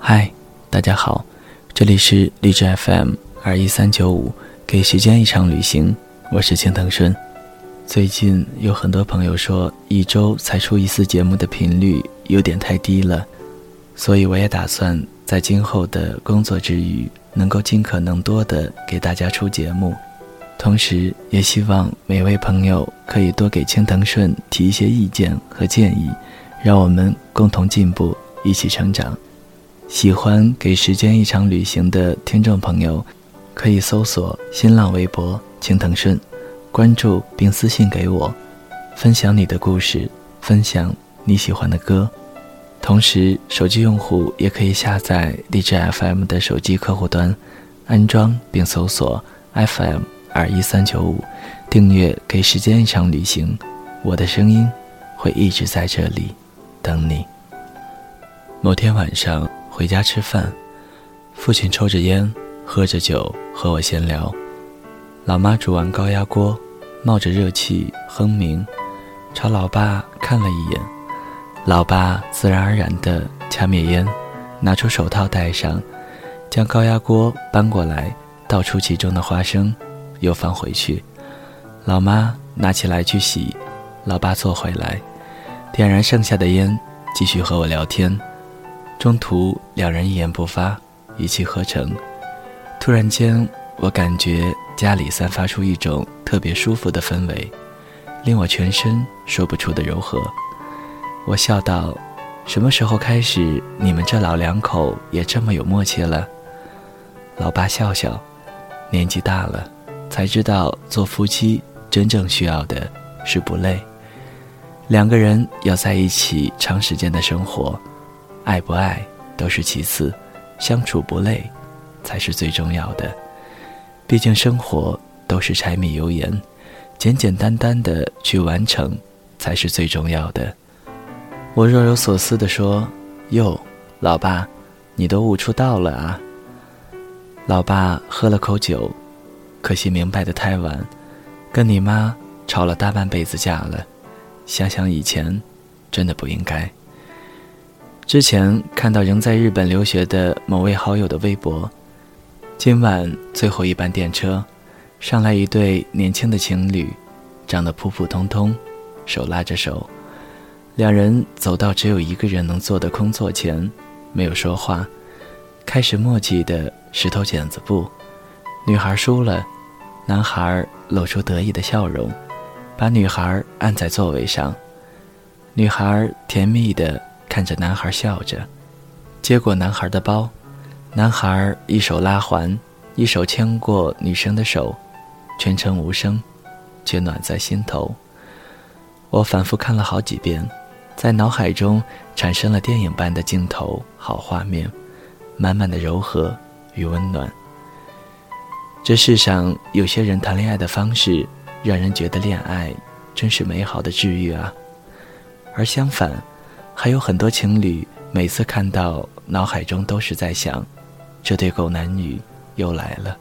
嗨，大家好，这里是荔枝 FM 二一三九五，给时间一场旅行，我是青藤顺。最近有很多朋友说，一周才出一次节目的频率有点太低了，所以我也打算在今后的工作之余，能够尽可能多的给大家出节目，同时也希望每位朋友可以多给青藤顺提一些意见和建议，让我们共同进步，一起成长。喜欢给时间一场旅行的听众朋友，可以搜索新浪微博青藤顺。关注并私信给我，分享你的故事，分享你喜欢的歌。同时，手机用户也可以下载荔枝 FM 的手机客户端，安装并搜索 FM 二一三九五，订阅《给时间一场旅行》，我的声音会一直在这里等你。某天晚上回家吃饭，父亲抽着烟，喝着酒和我闲聊，老妈煮完高压锅。冒着热气，哼鸣，朝老爸看了一眼，老爸自然而然地掐灭烟，拿出手套戴上，将高压锅搬过来，倒出其中的花生，又放回去。老妈拿起来去洗，老爸坐回来，点燃剩下的烟，继续和我聊天。中途两人一言不发，一气呵成。突然间，我感觉家里散发出一种。特别舒服的氛围，令我全身说不出的柔和。我笑道：“什么时候开始，你们这老两口也这么有默契了？”老爸笑笑：“年纪大了，才知道做夫妻真正需要的是不累。两个人要在一起长时间的生活，爱不爱都是其次，相处不累才是最重要的。毕竟生活。”都是柴米油盐，简简单单的去完成，才是最重要的。我若有所思地说：“哟，老爸，你都悟出道了啊！”老爸喝了口酒，可惜明白的太晚，跟你妈吵了大半辈子架了。想想以前，真的不应该。之前看到仍在日本留学的某位好友的微博，今晚最后一班电车。上来一对年轻的情侣，长得普普通通，手拉着手，两人走到只有一个人能坐的空座前，没有说话，开始默契的石头剪子布。女孩输了，男孩露出得意的笑容，把女孩按在座位上。女孩甜蜜的看着男孩笑着，接过男孩的包，男孩一手拉环，一手牵过女生的手。全程无声，却暖在心头。我反复看了好几遍，在脑海中产生了电影般的镜头，好画面，满满的柔和与温暖。这世上有些人谈恋爱的方式，让人觉得恋爱真是美好的治愈啊。而相反，还有很多情侣，每次看到，脑海中都是在想，这对狗男女又来了。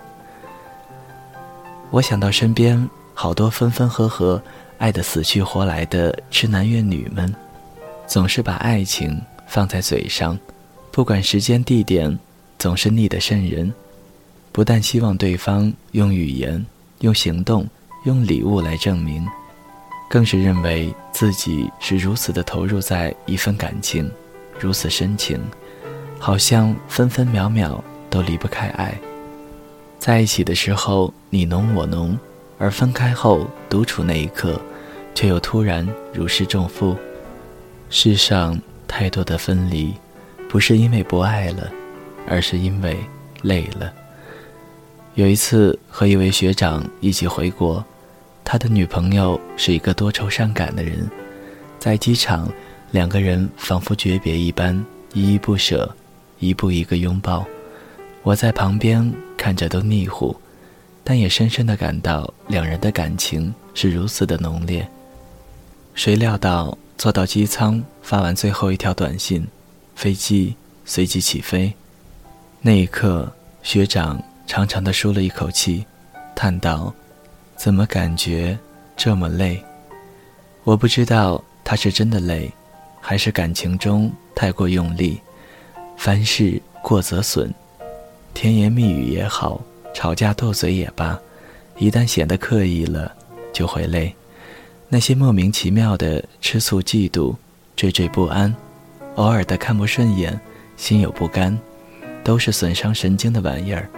我想到身边好多分分合合、爱得死去活来的痴男怨女们，总是把爱情放在嘴上，不管时间地点，总是腻得渗人。不但希望对方用语言、用行动、用礼物来证明，更是认为自己是如此的投入在一份感情，如此深情，好像分分秒秒都离不开爱。在一起的时候你侬我侬，而分开后独处那一刻，却又突然如释重负。世上太多的分离，不是因为不爱了，而是因为累了。有一次和一位学长一起回国，他的女朋友是一个多愁善感的人，在机场，两个人仿佛诀别一般，依依不舍，一步一个拥抱。我在旁边看着都腻乎，但也深深的感到两人的感情是如此的浓烈。谁料到坐到机舱发完最后一条短信，飞机随即起飞。那一刻，学长长长的舒了一口气，叹道：“怎么感觉这么累？”我不知道他是真的累，还是感情中太过用力。凡事过则损，甜言蜜语也好，吵架斗嘴也罢，一旦显得刻意了，就会累。那些莫名其妙的吃醋、嫉妒、惴惴不安，偶尔的看不顺眼、心有不甘，都是损伤神经的玩意儿，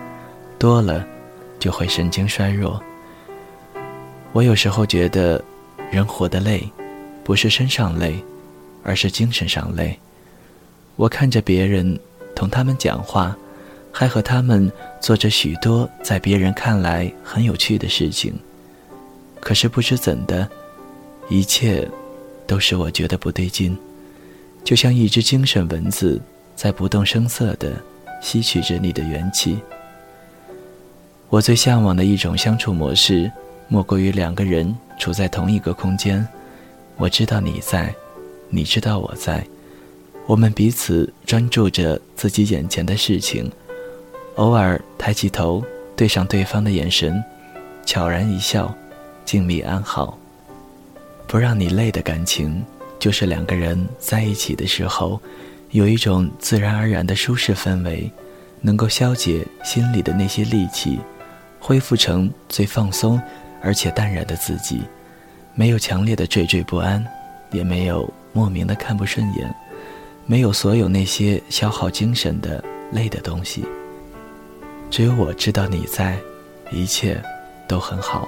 多了就会神经衰弱。我有时候觉得，人活得累，不是身上累，而是精神上累。我看着别人，同他们讲话，还和他们做着许多在别人看来很有趣的事情。可是不知怎的，一切都使我觉得不对劲，就像一只精神蚊子在不动声色地吸取着你的元气。我最向往的一种相处模式。莫过于两个人处在同一个空间，我知道你在，你知道我在，我们彼此专注着自己眼前的事情，偶尔抬起头对上对方的眼神，悄然一笑，静谧安好。不让你累的感情，就是两个人在一起的时候，有一种自然而然的舒适氛围，能够消解心里的那些戾气，恢复成最放松。而且淡然的自己，没有强烈的惴惴不安，也没有莫名的看不顺眼，没有所有那些消耗精神的累的东西。只有我知道你在，一切都很好。